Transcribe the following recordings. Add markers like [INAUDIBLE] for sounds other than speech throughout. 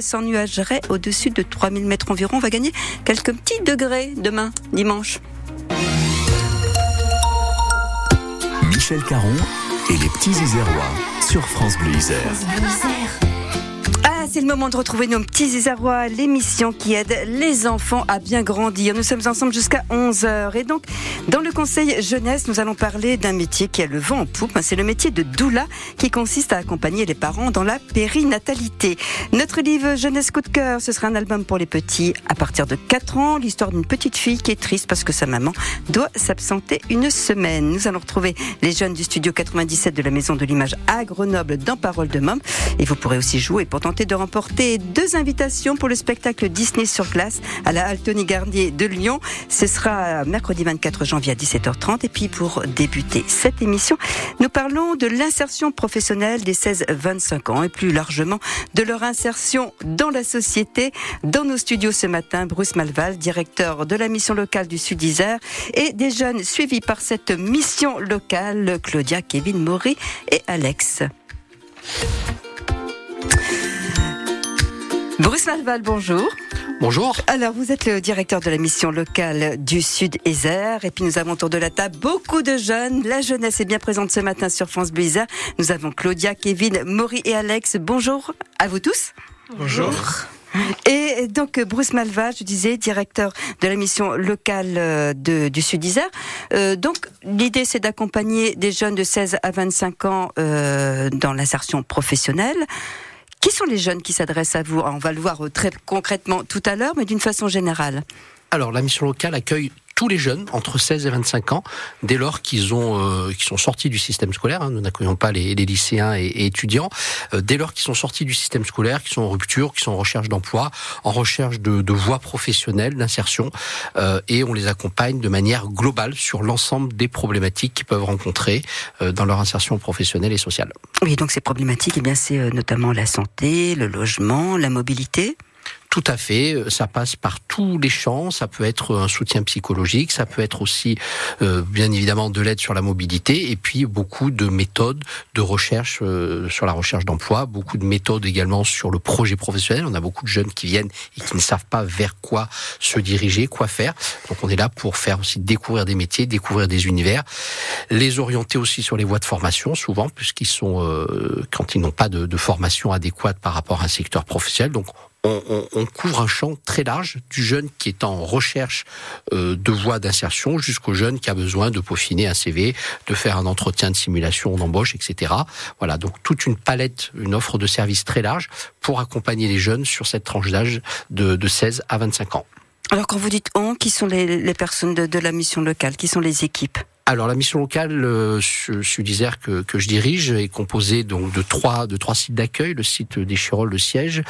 s'ennuagerait au-dessus de 3000 mètres environ. On va gagner quelques petits degrés demain, dimanche. Michel Caron et les petits Isérois sur France Bleu Isère c'est le moment de retrouver nos petits Isérois, l'émission qui aide les enfants à bien grandir. Nous sommes ensemble jusqu'à 11h. Et donc, dans le conseil jeunesse, nous allons parler d'un métier qui a le vent en poupe. C'est le métier de doula qui consiste à accompagner les parents dans la périnatalité. Notre livre Jeunesse coup de cœur, ce sera un album pour les petits à partir de 4 ans. L'histoire d'une petite fille qui est triste parce que sa maman doit s'absenter une semaine. Nous allons retrouver les jeunes du studio 97 de la Maison de l'Image à Grenoble dans Parole de Mom. Et vous pourrez aussi jouer pour tenter de remporter deux invitations pour le spectacle Disney sur glace à la Altony Garnier de Lyon. Ce sera mercredi 24 janvier à 17h30. Et puis pour débuter cette émission, nous parlons de l'insertion professionnelle des 16-25 ans et plus largement de leur insertion dans la société. Dans nos studios ce matin, Bruce Malval, directeur de la mission locale du Sud Isère et des jeunes suivis par cette mission locale, Claudia, Kevin, Maury et Alex. Bruce Malval, bonjour. Bonjour. Alors, vous êtes le directeur de la mission locale du Sud Isère. Et puis, nous avons autour de la table beaucoup de jeunes. La jeunesse est bien présente ce matin sur France Bleu Isère. Nous avons Claudia, Kevin, Maury et Alex. Bonjour à vous tous. Bonjour. Et donc Bruce Malva, je disais, directeur de la mission locale euh, de, du Sud Isère. Euh, donc l'idée c'est d'accompagner des jeunes de 16 à 25 ans euh, dans l'insertion professionnelle. Qui sont les jeunes qui s'adressent à vous? On va le voir euh, très concrètement tout à l'heure, mais d'une façon générale. Alors, la mission locale accueille tous les jeunes entre 16 et 25 ans, dès lors qu'ils ont, euh, sont sortis du système scolaire. Hein, nous n'accueillons pas les, lycéens et, étudiants. Euh, dès lors qu'ils sont sortis du système scolaire, qu'ils sont en rupture, qu'ils sont en recherche d'emploi, en recherche de, de voies professionnelles, d'insertion, euh, et on les accompagne de manière globale sur l'ensemble des problématiques qu'ils peuvent rencontrer dans leur insertion professionnelle et sociale. Oui, donc ces problématiques, eh bien, c'est notamment la santé, le logement, la mobilité. Tout à fait, euh, ça passe par tous les champs, ça peut être un soutien psychologique, ça peut être aussi euh, bien évidemment de l'aide sur la mobilité et puis beaucoup de méthodes de recherche euh, sur la recherche d'emploi, beaucoup de méthodes également sur le projet professionnel. On a beaucoup de jeunes qui viennent et qui ne savent pas vers quoi se diriger, quoi faire. Donc on est là pour faire aussi découvrir des métiers, découvrir des univers, les orienter aussi sur les voies de formation souvent puisqu'ils sont quand ils n'ont pas de, de formation adéquate par rapport à un secteur professionnel. Donc on, on, couvre un champ très large du jeune qui est en recherche euh, de voies d'insertion jusqu'au jeune qui a besoin de peaufiner un CV, de faire un entretien de simulation d'embauche, etc. Voilà, donc toute une palette, une offre de services très large pour accompagner les jeunes sur cette tranche d'âge de, de 16 à 25 ans. Alors quand vous dites on, qui sont les, les personnes de, de la mission locale, qui sont les équipes? Alors la mission locale euh, Sud Isère que, je dirige est composée donc de trois de trois sites d'accueil, le site des Chirolles, le siège,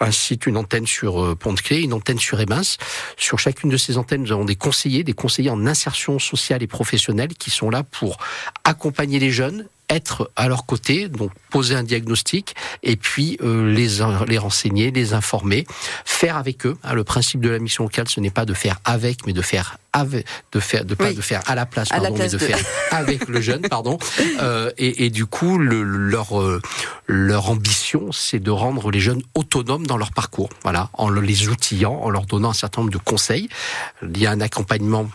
un site, une antenne sur euh, Pont-de-Clé, une antenne sur Ebens. Sur chacune de ces antennes, nous avons des conseillers, des conseillers en insertion sociale et professionnelle qui sont là pour accompagner les jeunes, être à leur côté, donc poser un diagnostic et puis euh, les les renseigner, les informer, faire avec eux. Hein, le principe de la mission locale, ce n'est pas de faire avec, mais de faire de faire, de pas de faire à la place, pardon, mais de, faire avec le jeune, pardon. [LAUGHS] Euh, et, et, du coup, le, leur euh, leur ambition, c'est de rendre les jeunes autonomes dans leur parcours. Voilà, en les outillant, en leur donnant un certain nombre de conseils. Il y a un accompagnement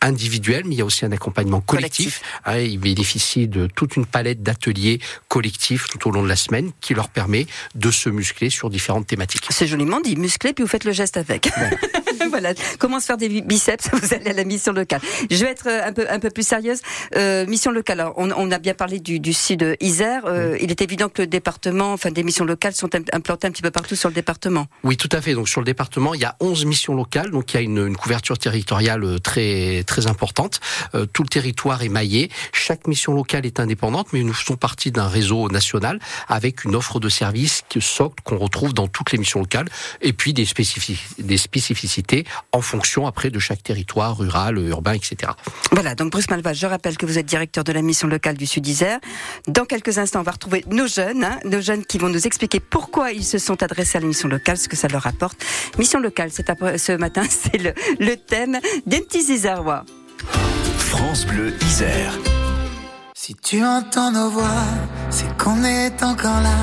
individuel, mais il y a aussi un accompagnement collectif. Hein, ils bénéficient de toute une palette d'ateliers collectifs tout au long de la semaine qui leur permet de se muscler sur différentes thématiques. C'est joliment dit, muscler, puis vous faites le geste avec. [LAUGHS] voilà, comment se faire des biceps [LAUGHS] Vous allez à la mission locale. Je vais être euh, un peu un peu plus sérieuse. Euh, mission locale. Alors, on, on, a bien parlé du, du sud Isère. Euh, Il est évident que le département, enfin des missions locales sont implantées un petit peu partout sur le département. Oui, tout à fait. Donc sur le département, il y a 11 missions locales, donc il y a une, une couverture territoriale très très importante. Euh, tout le territoire est maillé. Chaque mission locale est indépendante, mais nous faisons partie d'un réseau national avec une offre de services socle qu'on retrouve dans toutes les missions locales, et puis des, spécifici des spécificités en fonction après de chaque territoire rural, urbain, etc. Voilà, donc Bruce Malva, je rappelle que vous êtes directeur de la mission locale du Sud Isère. Dans quelques instants, on va retrouver nos jeunes, hein, nos jeunes qui vont nous expliquer pourquoi ils se sont adressés à la mission locale, ce que ça leur apporte. Mission locale, c'est ce matin, [LAUGHS] c'est le, le, thème des petits Isérois. France Bleu Isère. Si tu entends nos voix, c'est qu'on est encore là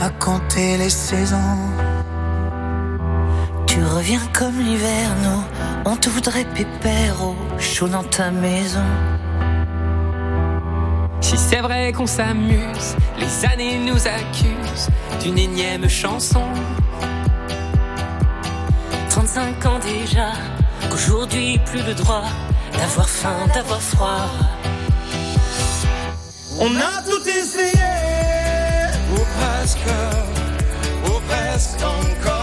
à compter les saisons. Reviens comme l'hiver, nous, on te voudrait pépère au chaud dans ta maison. Si c'est vrai qu'on s'amuse, les années nous accusent d'une énième chanson. 35 ans déjà, qu'aujourd'hui plus le droit d'avoir faim, d'avoir froid. On a tout essayé, ou presque, ou presque encore.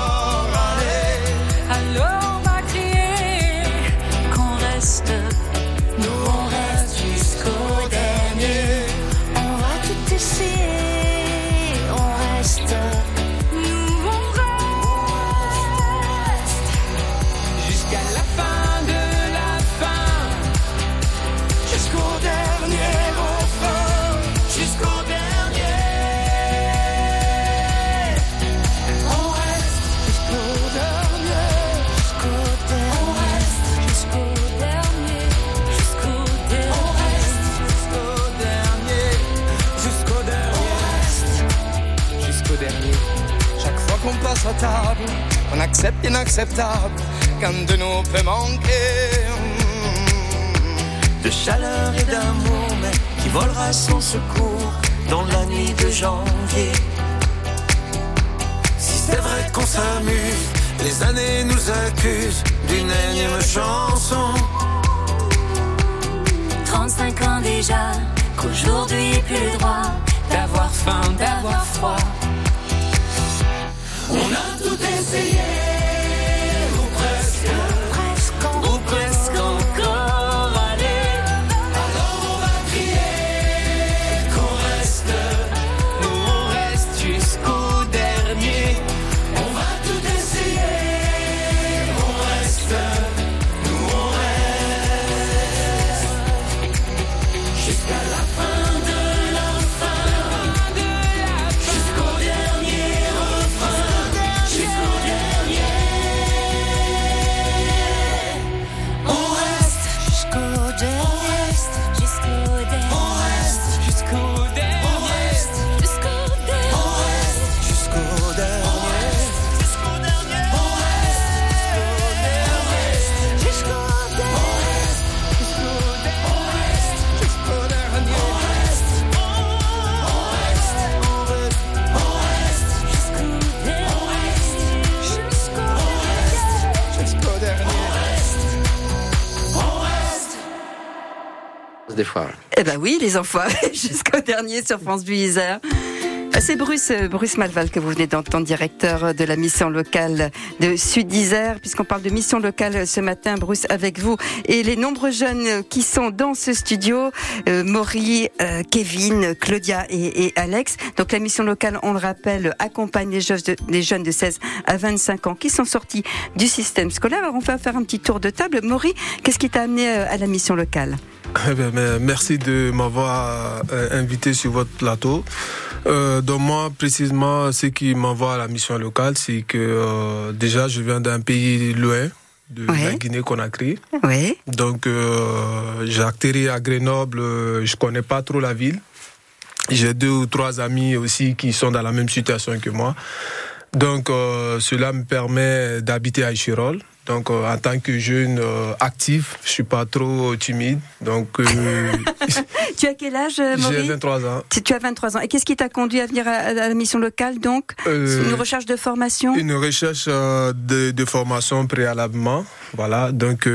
Table, on accepte l'inacceptable, qu'un de nous peut manquer. De chaleur et d'amour, mais qui volera sans secours dans la nuit de janvier. Si c'est vrai qu'on s'amuse, les années nous accusent d'une énième chanson. 35 ans déjà, qu'aujourd'hui plus le droit D'avoir faim, d'avoir froid. On a tout essayé. Oui, les enfants, [LAUGHS] jusqu'au dernier sur France Bleu Isère. C'est Bruce, euh, Malval que vous venez d'entendre, directeur de la mission locale de Sud Isère, puisqu'on parle de mission locale ce matin, Bruce, avec vous et les nombreux jeunes qui sont dans ce studio, euh, Maury, euh, Kevin, Claudia et, Alex. Donc la mission locale, on le rappelle, accompagne les jeunes, de, les jeunes de 16 à 25 ans qui sont sortis du système scolaire. On va faire un petit tour de table. Maury, qu'est-ce qui t'a amené à la mission locale? Eh merci de m'avoir invité sur votre plateau. Euh, donc moi, précisément, ce qui m'envoie à la mission locale, c'est que euh, déjà, je viens d'un pays loin, de la Guinée-Conakry. Oui. Donc, euh, j'ai atterri à Grenoble, euh, je connais pas trop la ville. J'ai deux ou trois amis aussi qui sont dans la même situation que moi. Donc, euh, cela me permet d'habiter à Échirol. Donc, euh, en tant que jeune euh, actif, je suis pas trop timide. Donc, euh, [LAUGHS] Tu as quel âge, euh, j'ai Maurice 23 ans. Tu tu as 23 ans. Et qu'est-ce qui t'a conduit à venir à, à la mission locale, donc Une recherche de formation Une recherche de, de formation préalablement. Voilà. Donc,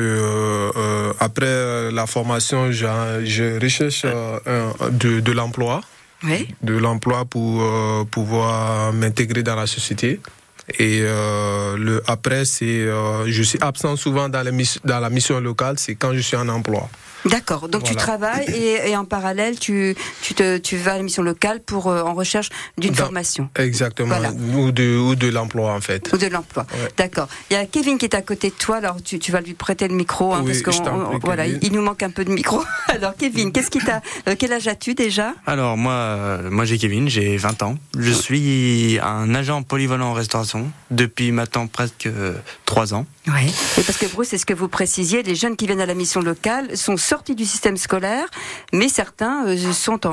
après la formation, je recherche un- de, de l'emploi. Oui. de l'emploi pour pouvoir m'intégrer dans la société. Et euh, le après, c'est euh, je suis absent souvent dans, dans la mission locale, c'est quand je suis en emploi. D'accord. Donc tu travailles et, et en parallèle, tu, tu, te, tu vas à la mission locale pour euh, en recherche d'une Dans- formation Exactement. Voilà. Ou de, ou de l'emploi, en fait. ou de l'emploi. Ouais. D'accord. Il y a Kevin qui est à côté de toi, alors tu, tu vas lui prêter le micro hein, Oui, parce je qu'on t'en prie, on- voilà, Kevin. il nous manque un peu de micro. [LAUGHS] Alors Kevin, qu'est-ce qui t'a euh, quel âge as-tu déjà? Alors moi, euh, moi j'ai Kevin, j'ai 20 ans. Je suis un agent polyvalent en restauration depuis maintenant presque euh, trois ans. Oui. Et parce que Bruce, c'est ce que vous précisiez, les jeunes qui viennent à la mission locale sont sortis du système scolaire, mais certains euh, sont en,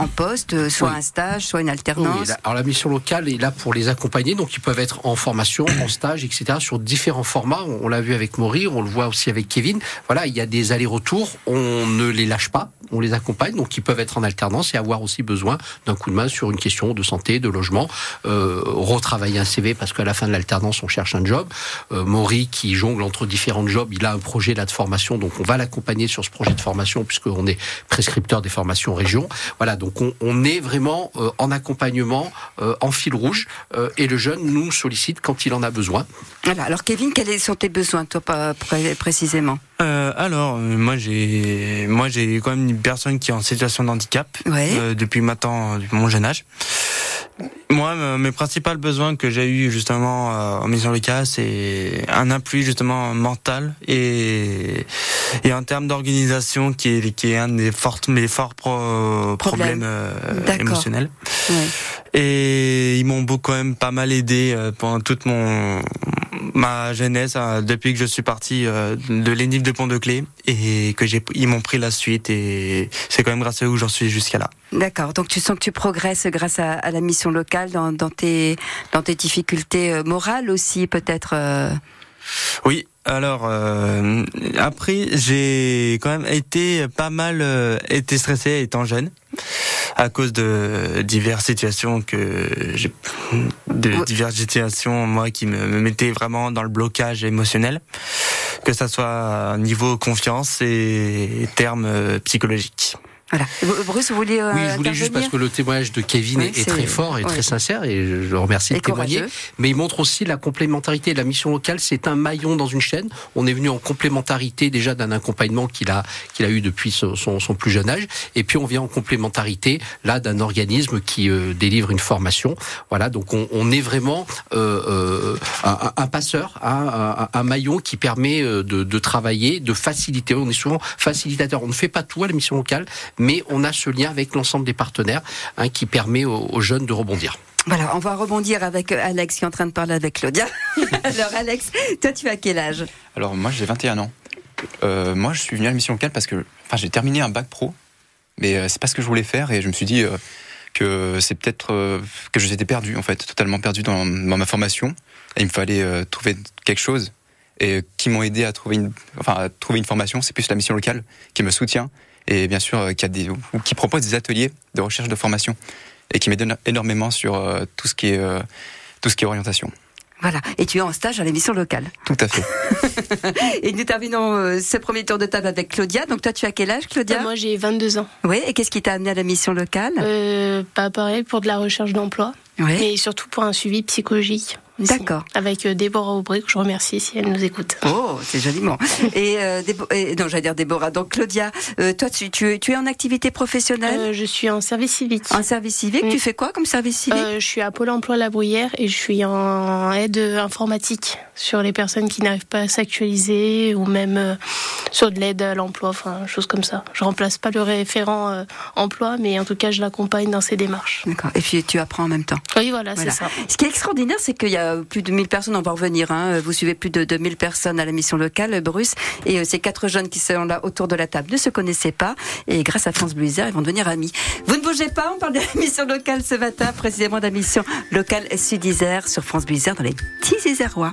en poste, euh, soit Oui. un stage, soit une Oui, alternance. la- alors la mission locale est là pour les accompagner, donc ils peuvent être en formation, en [COUGHS] stage, etc. sur différents formats. On, on l'a vu avec Maury, on le voit aussi avec Kevin. Voilà, il y a des allers-retours, on ne les lâche pas, on les accompagne, donc ils peuvent être en alternance et avoir aussi besoin d'un coup de main sur une question de santé, de logement, euh, retravailler un CV parce qu'à la fin de l'alternance on cherche un job. Euh, Maury qui jongle entre différents jobs, il a un projet là de formation, donc on va l'accompagner sur ce projet de formation puisqu'on est prescripteur des formations région. Voilà, donc on, on est vraiment euh, en accompagnement, euh, en fil rouge, euh, et le jeune nous sollicite quand il en a besoin. Voilà. Alors Kevin, quels sont tes besoins, toi, pré- précisément? Euh, alors, moi j'ai, moi j'ai quand même une personne qui est en situation de handicap Ouais. euh, depuis maintenant depuis mon jeune âge. Moi, euh, mes principaux besoins que j'ai eu justement euh, en mission locale, c'est un appui justement mental et et en termes d'organisation qui est qui est un des forts mes forts pro- Problème. problèmes euh, émotionnels. Et ils m'ont beaucoup quand même pas mal aidé euh, pendant toute mon ma jeunesse euh, depuis que je suis parti euh, de l'ENIF de Pont-de-Clé et que j'ai ils m'ont pris la suite et c'est quand même grâce à eux que j'en suis jusqu'à là. D'accord. Donc tu sens que tu progresses grâce à, à la mission locale dans, dans tes dans tes difficultés euh, morales aussi, peut-être. Oui, alors euh, après j'ai quand même été pas mal euh, été stressé étant jeune à cause de diverses situations que j'ai de diverses situations moi qui me, me mettaient vraiment dans le blocage émotionnel que ça soit niveau confiance et termes euh, psychologiques. Voilà. Bruce, vous vouliez euh, Oui, je voulais juste parce que le témoignage de Kevin Oui, est, très fort et oui. très sincère et je le remercie Et de témoigner. courageux. Mais il montre aussi la complémentarité. La mission locale, c'est un maillon dans une chaîne. On est venu en complémentarité déjà d'un accompagnement qu'il a qu'il a eu depuis son, son- son plus jeune âge, et puis on vient en complémentarité là d'un organisme qui euh, délivre une formation. Voilà, donc on, on est vraiment euh, euh, un, un passeur, un, un- un maillon qui permet euh, de, de travailler, de faciliter. On est souvent facilitateur. On ne fait pas tout à la mission locale, mais on a ce lien avec l'ensemble des partenaires hein, qui permet aux, aux jeunes de rebondir. Voilà, on va rebondir avec euh, Alex qui est en train de parler avec Claudia. [LAUGHS] Alors Alex, toi tu as quel âge? Alors moi j'ai 21 ans. Euh, moi je suis venu à la mission locale parce que enfin, j'ai terminé un bac pro, mais euh, c'est pas ce que je voulais faire et je me suis dit euh, que c'est peut-être euh, que j'étais perdu en fait, totalement perdu dans, dans ma formation. Et il me fallait euh, trouver quelque chose et euh, qui m'ont aidé à trouver une, enfin, à trouver une formation, c'est plus la mission locale qui me soutient et bien sûr euh, qui, a des, ou qui propose des ateliers de recherche de formation et qui m'aide énormément sur euh, tout ce qui est euh, tout ce qui est orientation. Voilà, et tu es en stage à l'émission locale. Tout à fait. [LAUGHS] Et nous terminons euh, ce premier tour de table avec Claudia. Donc toi tu as quel âge Claudia Moi, j'ai 22 ans. Oui, et qu'est-ce qui t'a amené à la mission locale? Euh, pas pareil pour de la recherche d'emploi, Oui. mais surtout pour un suivi psychologique. D'accord. Avec euh, Déborah Aubry, que je remercie si elle nous écoute. Oh, c'est joliment. [LAUGHS] Et, euh, et- non, j'allais dire Déborah. Donc Claudia, euh, toi tu, tu, es- tu es en activité professionnelle? Euh, je suis en service civique. En service civique, Mm. tu fais quoi comme service civique? Euh, je suis à Pôle emploi La Bruyère et je suis en aide informatique sur les personnes qui n'arrivent pas à s'actualiser ou même euh, sur de l'aide à l'emploi, enfin, choses comme ça. Je remplace pas le référent euh, emploi, mais en tout cas, je l'accompagne dans ses démarches. D'accord. Et puis tu apprends en même temps. Oui, voilà, Voilà. c'est ça. Ce qui est extraordinaire, c'est qu'il y a plus de 1000 personnes, on va revenir, hein. vous suivez plus de 2000 personnes à la mission locale, Bruce, et euh, ces quatre jeunes qui sont là autour de la table ne se connaissaient pas, et grâce à France Bleu ils vont devenir amis. Vous ne bougez pas, on parle de la [LAUGHS] mission locale ce matin, précisément de la mission locale Sud Isère sur France Bleu dans les petits Isérois.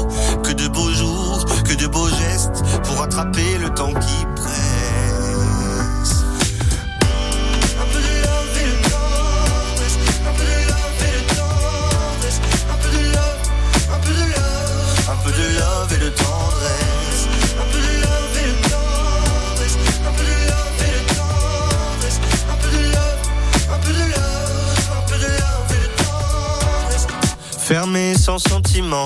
Que de beaux jours, que de beaux gestes pour rattraper le temps qui presse. Un peu de love et de tendresse, un peu de love et de tendresse, un peu de love, un peu de love, un peu de love et de tendresse, un peu de love et de tendresse, un peu de love et de tendresse, un peu de love, un peu de love, un peu de love et de tendresse. Fermé sans sentiment,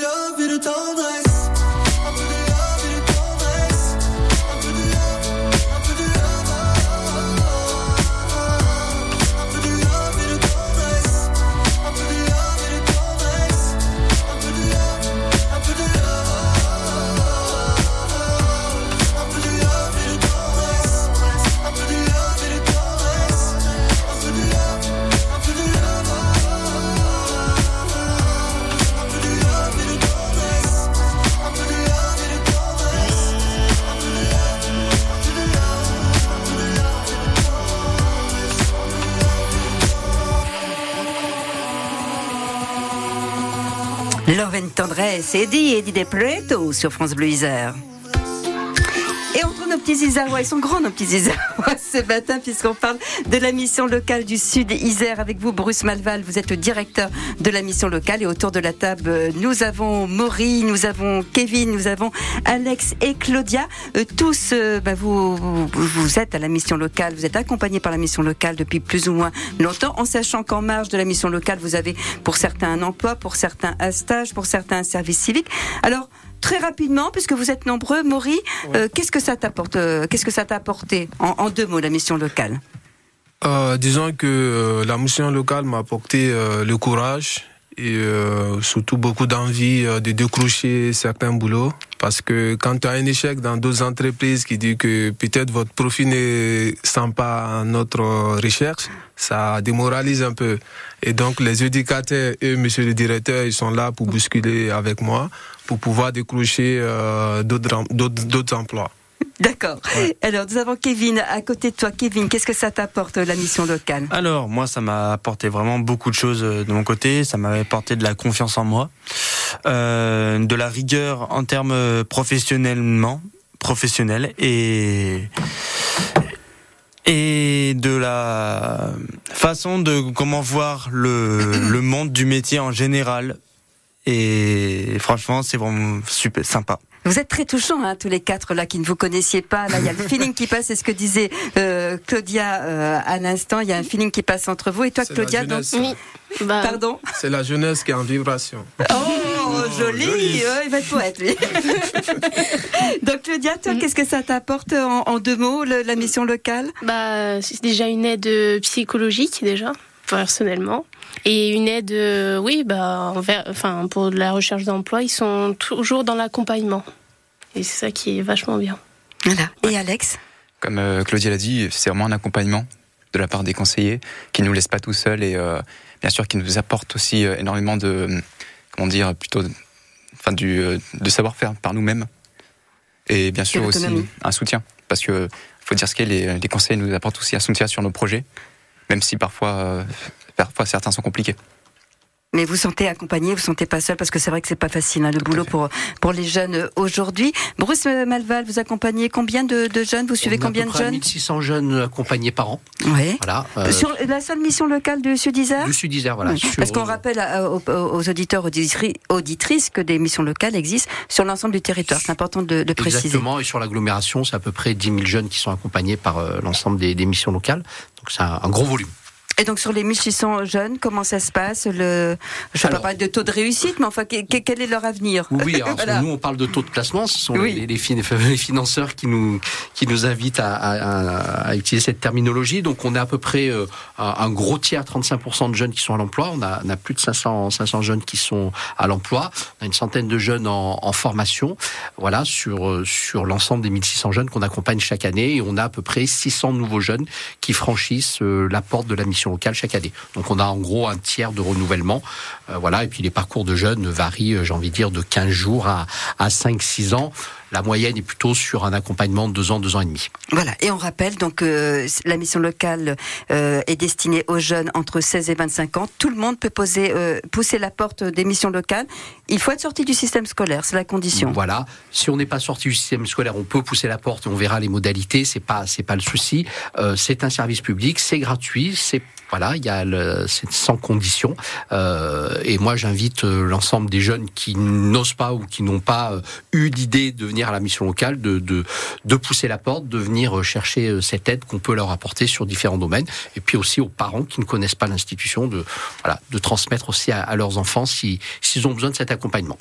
love et de tendresse. Un Love and Tendresse, Eddie, Eddie Preto sur France Bleu Isère. Petits Isérois, ils sont grands nos petits Isérois [LAUGHS] ce matin puisqu'on parle de la mission locale du Sud Isère avec vous Bruce Malval, vous êtes le directeur de la mission locale et autour de la table euh, nous avons Maury, nous avons Kevin, nous avons Alex et Claudia. Euh, tous, euh, bah, vous, vous êtes à la mission locale, vous êtes accompagnés par la mission locale depuis plus ou moins longtemps en sachant qu'en marge de la mission locale vous avez pour certains un emploi, pour certains un stage, pour certains un service civique. Alors Très rapidement, puisque vous êtes nombreux, Maury, euh, qu'est-ce que ça t'apporte euh, Qu'est-ce que ça t'a apporté en, en deux mots la mission locale? Euh, disons que la mission locale m'a apporté le courage et euh, surtout beaucoup d'envie euh, de décrocher certains boulots. Parce que quand tu as un échec dans d'autres entreprises qui dit que peut-être votre profil ne sent pas notre recherche, ça démoralise un peu. Et donc les éducateurs et monsieur le directeur, ils sont là pour bousculer avec moi, pour pouvoir décrocher euh, d'autres emplois. [LAUGHS] D'accord. Alors, nous avons Kevin à côté de toi. Kevin, qu'est-ce que ça t'apporte la mission locale? Alors, moi, ça m'a apporté vraiment beaucoup de choses euh, de mon côté. Ça m'a apporté de la confiance en moi, euh, de la rigueur en termes euh, professionnellement, professionnel et et de la façon de comment voir le, le monde du métier en général. Et franchement, c'est vraiment super sympa. Vous êtes très touchants, hein, tous les quatre là qui ne vous connaissiez pas. Là, il y a le feeling qui passe. C'est ce que disait euh, Claudia euh, à l'instant. Il y a un feeling qui passe entre vous et toi, Claudia. la donc- jeunesse. Bah, Pardon. C'est la jeunesse qui est en vibration. Oh, joli. joli. Il va être poète, lui. [LAUGHS] donc, Claudia, toi, qu'est-ce que ça t'apporte en, en deux mots, le- la mission locale? Bah, c'est déjà une aide psychologique déjà, personnellement. Et une aide, euh, oui, bah, envers, enfin, pour la recherche d'emploi, ils sont toujours dans l'accompagnement. Et c'est ça qui est vachement bien. Voilà. Et Alex? Comme euh, Claudia l'a dit, c'est vraiment un accompagnement de la part des conseillers qui ne nous laissent pas tout seuls et euh, bien sûr qui nous apportent aussi euh, énormément de, comment dire, plutôt, de- enfin du, euh, de savoir-faire par nous-mêmes et bien sûr aussi un soutien parce que faut dire ce qu'est, les, les conseillers nous apportent aussi un soutien sur nos projets, même si parfois, euh, parfois certains sont compliqués. Mais vous sentez accompagné, vous sentez pas seul parce que c'est vrai que c'est pas facile hein, le boulot pour pour les jeunes euh, aujourd'hui. Bruce euh, Malval, vous accompagnez combien de, de jeunes? Vous suivez On à combien peu de près jeunes? 1600 jeunes accompagnés par an. Oui. Voilà. euh, Sur la seule mission locale du Sud Isère du Sud Isère, voilà. Oui, sur- Parce qu'on rappelle à- aux, aux auditeurs auditri- auditrices que des missions locales existent sur l'ensemble du territoire. C'est important de, de préciser. Exactement, et sur l'agglomération, c'est à peu près 10 000 jeunes qui sont accompagnés par euh, l'ensemble des, des missions locales. Donc c'est un, un gros volume. Et donc sur les 1600 jeunes, comment ça se passe le... Je ne vais pas de taux de réussite, mais enfin, que- que- quel est leur avenir? Oui, alors, [LAUGHS] Voilà. nous on parle de taux de classement, ce sont Oui. les, les fin- les [LAUGHS] financeurs qui nous, qui nous invitent à, à- à- à utiliser cette terminologie. Donc on a à peu près euh, un, gros tiers, 35% de jeunes qui sont à l'emploi. On a, on a plus de 500, 500 jeunes qui sont à l'emploi. On a une centaine de jeunes en, en formation. Voilà, sur, euh, sur l'ensemble des 1600 jeunes qu'on accompagne chaque année. Et on a à peu près 600 nouveaux jeunes qui franchissent euh, la porte de la mission locale chaque année. Donc on a en gros un tiers de renouvellement. Euh, voilà, et puis les parcours de jeunes varient, euh, j'ai envie de dire, de 15 jours à, à 5-6 ans. La moyenne est plutôt sur un accompagnement de 2 ans, 2 ans et demi. Voilà, et on rappelle donc euh, la mission locale euh, est destinée aux jeunes entre 16 et 25 ans. Tout le monde peut poser, euh, pousser la porte des missions locales. Il faut être sorti du système scolaire, c'est la condition. Voilà. Si on n'est pas sorti du système scolaire, on peut pousser la porte on verra les modalités. C'est pas, c'est pas le souci. Euh, c'est un service public, c'est gratuit, c'est voilà, il y a le, c'est sans condition. Euh, et moi, j'invite euh, l'ensemble des jeunes qui n'osent pas ou qui n'ont pas euh, eu d'idée de venir à la mission locale, de, de, pousser la porte, de venir euh, chercher cette aide qu'on peut leur apporter sur différents domaines. Et puis aussi aux parents qui ne connaissent pas l'institution, de voilà, de transmettre aussi à, à leurs enfants si s'ils ont besoin de cet accompagnement.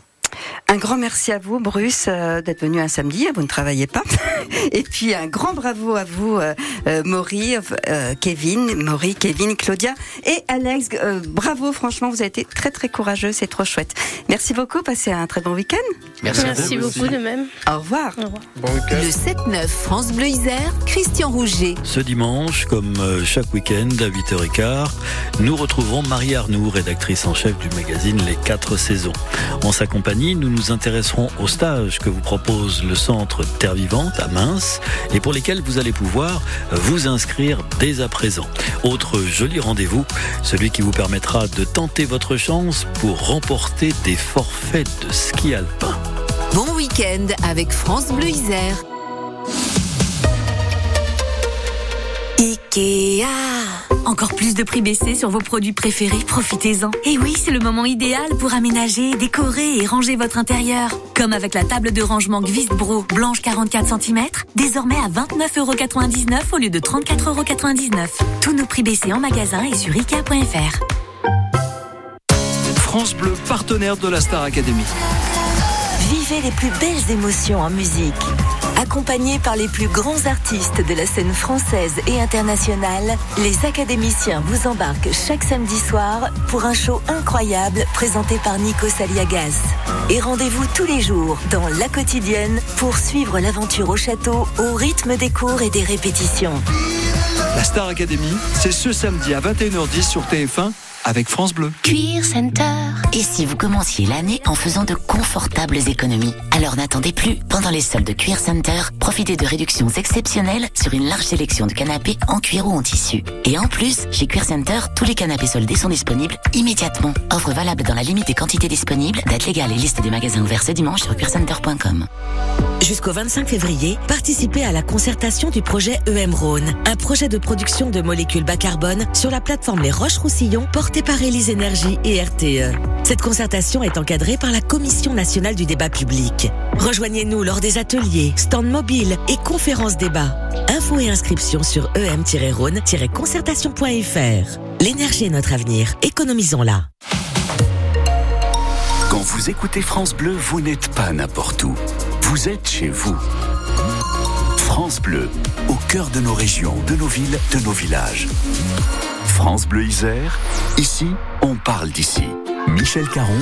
Un grand merci à vous, Bruce, euh, d'être venu un samedi. Vous ne travaillez pas. [LAUGHS] Et puis un grand bravo à vous, euh, euh, Maury, euh, Kevin, Maury, Kevin, Claudia et Alex. Euh, bravo, franchement, vous avez été très très courageux. C'est trop chouette. Merci beaucoup. Passez un très bon week-end. Merci, Merci beaucoup de même. Au revoir. Au revoir. Bon week-end. Le 7-9 France Bleu Isère, Christian Rouget. Ce dimanche, comme euh, chaque week-end à 8h15, nous retrouverons Marie Arnoux, rédactrice en chef du magazine Les 4 saisons. En sa nous nous intéresserons aux stages que vous propose le centre Terre Vivante à Mince et pour lesquels vous allez pouvoir vous inscrire dès à présent. Autre joli rendez-vous, celui qui vous permettra de tenter votre chance pour remporter des forfaits de ski alpin. Bon week-end avec France Bleu Isère. Ikea. Encore plus de prix baissés sur vos produits préférés, profitez-en. Et oui, c'est le moment idéal pour aménager, décorer et ranger votre intérieur. Comme avec la table de rangement Gvist Bro blanche 44 cm, désormais à 29,99€ au lieu de 34,99€. Tous nos prix baissés en magasin et sur Ikea.fr. France Bleu, partenaire de la Star Academy. Vivez les plus belles émotions en musique. Accompagnés par les plus grands artistes de la scène française et internationale, les académiciens vous embarquent chaque samedi soir pour un show incroyable présenté par Nico Saliagas. Et rendez-vous tous les jours dans La Quotidienne pour suivre l'aventure au château au rythme des cours et des répétitions. La Star Academy, c'est ce samedi à 21h10 sur TF1 avec France Bleu. Cuir Center. Et si vous commenciez l'année en faisant de confortables économies Alors n'attendez plus. Pendant les soldes de Cuir Center, profitez de réductions exceptionnelles sur une large sélection de canapés en cuir ou en tissu. Et en plus, chez Cuir Center, tous les canapés soldés sont disponibles immédiatement. Offre valable dans la limite des quantités disponibles. Date légale et liste des magasins ouverts ce dimanche sur cuircenter.com. Jusqu'au 25 février, participez à la concertation du projet EM Rhône, un projet de production de molécules bas carbone sur la plateforme Les Roches-Roussillon portée par Élise Énergie et RTE. Cette concertation est encadrée par la Commission nationale du débat public. Rejoignez-nous lors des ateliers, stands mobiles et conférences débats. Infos et inscriptions sur em-rhône-concertation.fr. L'énergie est notre avenir, économisons-la. Quand vous écoutez France Bleu, vous n'êtes pas n'importe où. Vous êtes chez vous. France Bleu, au cœur de nos régions, de nos villes, de nos villages. France Bleu Isère, ici, on parle d'ici. Michel Caron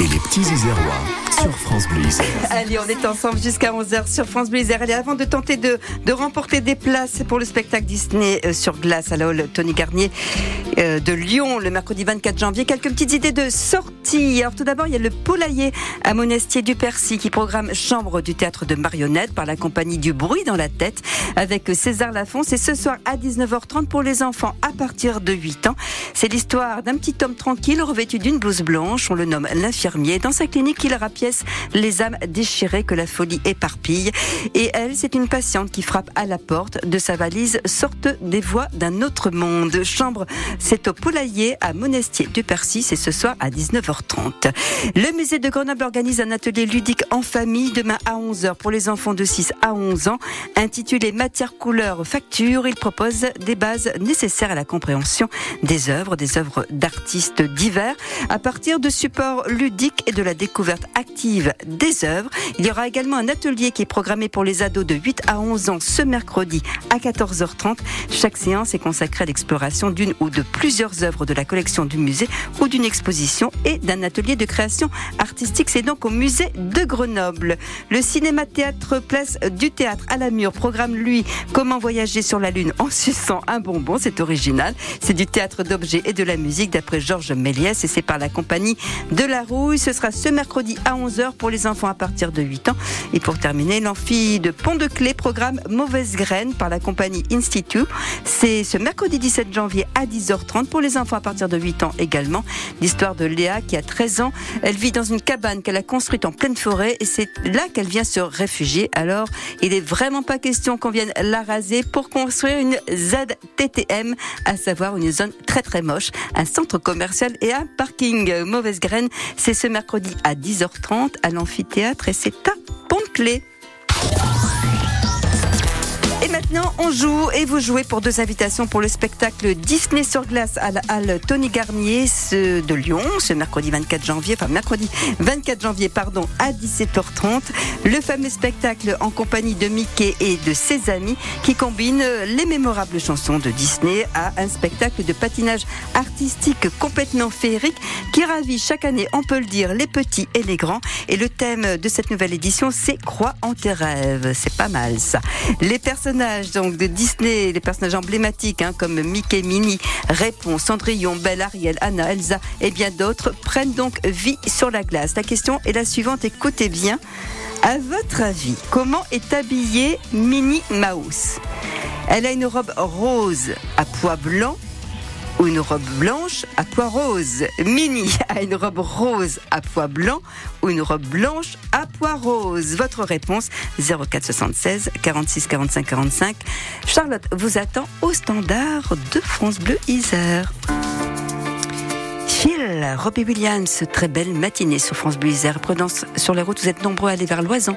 et les petits Isérois sur France Bleu Isère. Allez, on est ensemble jusqu'à 11h sur France Bleu Isère. Allez, avant de tenter de, remporter des places pour le spectacle Disney euh, sur glace à la Hall Tony Garnier euh, de Lyon le mercredi 24 janvier, quelques petites idées de sortie. Alors tout d'abord, il y a le poulailler à Monestier du Percy qui programme Chambre du théâtre de marionnettes par la compagnie du bruit dans la tête avec César Lafont. C'est ce soir à 19h30 pour les enfants à partir de 8 ans. C'est l'histoire d'un petit homme tranquille revêtu d'une blouse blanche. On le nomme l'infirmier. Dans sa clinique, il rapièce les âmes déchirées que la folie éparpille. Et elle, c'est une patiente qui frappe à la porte de sa valise, sorte des voix d'un autre monde. Chambre, c'est au Poulailler à Monestier du Percy. C'est ce soir à 19h30. Le musée de Grenoble organise un atelier ludique en famille demain à 11h pour les enfants de 6 à 11 ans. Intitulé Matière, couleur, facture, il propose des bases nécessaires à la compréhension des œuvres, des œuvres d'artistes divers partir de supports ludiques et de la découverte active des œuvres. Il y aura également un atelier qui est programmé pour les ados de 8 à 11 ans ce mercredi à 14h30. Chaque séance est consacrée à l'exploration d'une ou de plusieurs œuvres de la collection du musée ou d'une exposition et d'un atelier de création artistique. C'est donc au musée de Grenoble. Le cinéma-théâtre Place du Théâtre à la Mure programme, lui, Comment voyager sur la Lune en suçant un bonbon. C'est original. C'est du théâtre d'objets et de la musique d'après Georges Méliès et c'est par la de la Rouille. Ce sera ce mercredi à 11h pour les enfants à partir de 8 ans. Et pour terminer, l'amphi de Pont-de-Clé programme Mauvaise Graine par la compagnie Institute. C'est ce mercredi 17 janvier à 10h30 pour les enfants à partir de 8 ans également. L'histoire de Léa qui a 13 ans. Elle vit dans une cabane qu'elle a construite en pleine forêt et c'est là qu'elle vient se réfugier. Alors, il est vraiment pas question qu'on vienne la raser pour construire une ZTTM, à savoir une zone très très moche, un centre commercial et un parking. Mauvaise graine, c'est ce mercredi à 10h30 à l'amphithéâtre et c'est à Pont-de-Clé. Maintenant, on joue et vous jouez pour deux invitations pour le spectacle Disney sur glace à la halle Tony Garnier de Lyon, ce mercredi 24 janvier, enfin mercredi 24 janvier, pardon, à 17h30. Le fameux spectacle en compagnie de Mickey et de ses amis qui combine les mémorables chansons de Disney à un spectacle de patinage artistique complètement féerique qui ravit chaque année, on peut le dire, les petits et les grands. Et le thème de cette nouvelle édition, c'est Crois en tes rêves. C'est pas mal ça. Les personnages donc de Disney, les personnages emblématiques hein, comme Mickey, Minnie, Répond, Cendrillon, Belle, Ariel, Anna, Elsa et bien d'autres prennent donc vie sur la glace. La question est la suivante, écoutez bien. À votre avis, comment est habillée Minnie Mouse? Elle a une robe rose à pois blanc ou une robe blanche à pois rose. Minnie a une robe rose à pois blanc ou une robe blanche à pois rose. Votre réponse 04 76 46 45 45. Charlotte vous attend au standard de France Bleu Isère. Phil, Robbie Williams, très belle matinée sur France Bleu Isère. Prudence sur les routes, vous êtes nombreux à aller vers l'Oison.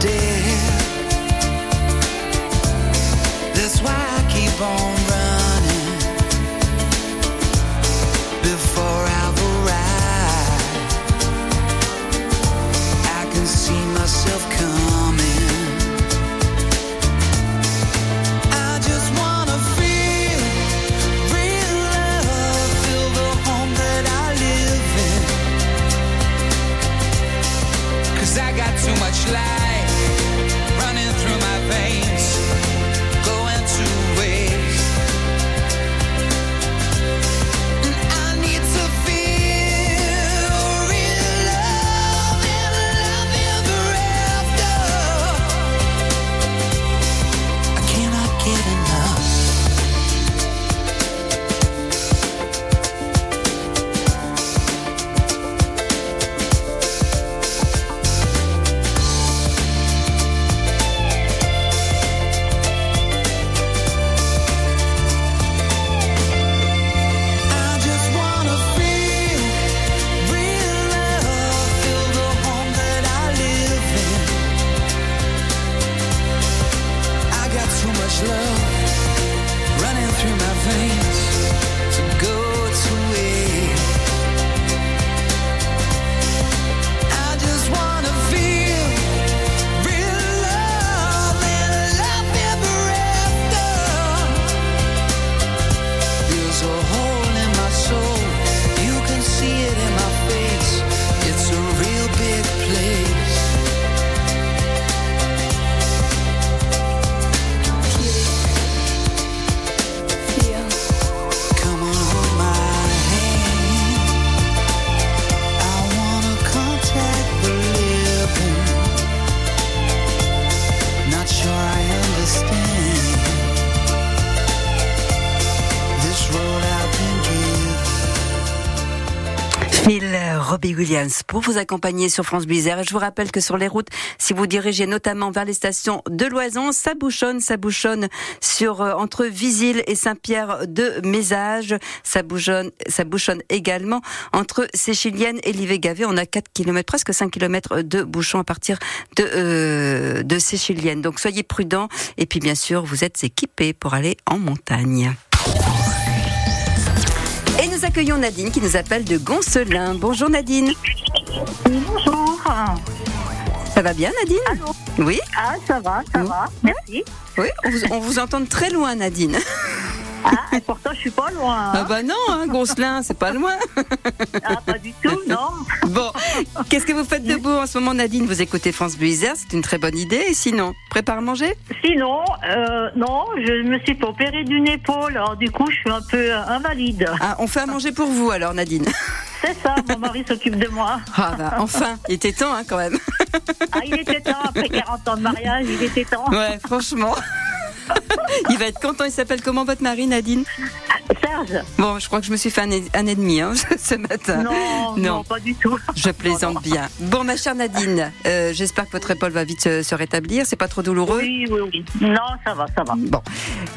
day Pour vous accompagner sur France. Et je vous rappelle que sur les routes, si vous dirigez notamment vers les stations de Loison, ça bouchonne, ça bouchonne sur euh, entre Visil et Saint-Pierre de Mézage. Ça bouchonne, ça bouchonne également entre Séchilienne et Livet-Gavé. On a 4 km, presque 5 km de bouchons à partir de, euh, de Séchilienne. Donc soyez prudents. Et puis bien sûr, vous êtes équipés pour aller en montagne. Nous accueillons Nadine qui nous appelle de Goncelin. Bonjour Nadine. Bonjour. Ça va bien Nadine Allô Oui Ah, ça va, ça va. Merci. Oui, on vous, on vous entend de très loin Nadine. [LAUGHS] Ah, pourtant, je suis pas loin. Ah bah non, hein, Goncelin, c'est pas loin. Ah, pas du tout, non. Bon, qu'est-ce que vous faites de beau en ce moment Nadine? Vous écoutez France Bleu c'est une très bonne idée. Et sinon, prépare à manger? Sinon, euh, non, je me suis opérer d'une épaule. Alors, du coup, je suis un peu invalide. Ah, on fait à manger pour vous alors Nadine. C'est ça, mon mari s'occupe de moi. Ah bah enfin, il était temps hein, quand même. Ah, il était temps, après 40 ans de mariage, il était temps. Ouais, franchement. [LAUGHS] Il va être content. Il s'appelle comment votre mari, Nadine Serge. Bon, je crois que je me suis fait un, un ennemi hein, [LAUGHS] ce matin. Non, non, pas du tout. Je plaisante bien. Bon, ma chère Nadine, euh, j'espère que votre épaule va vite se, se rétablir. C'est pas trop douloureux Oui, oui, oui. Non, ça va, ça va. Bon.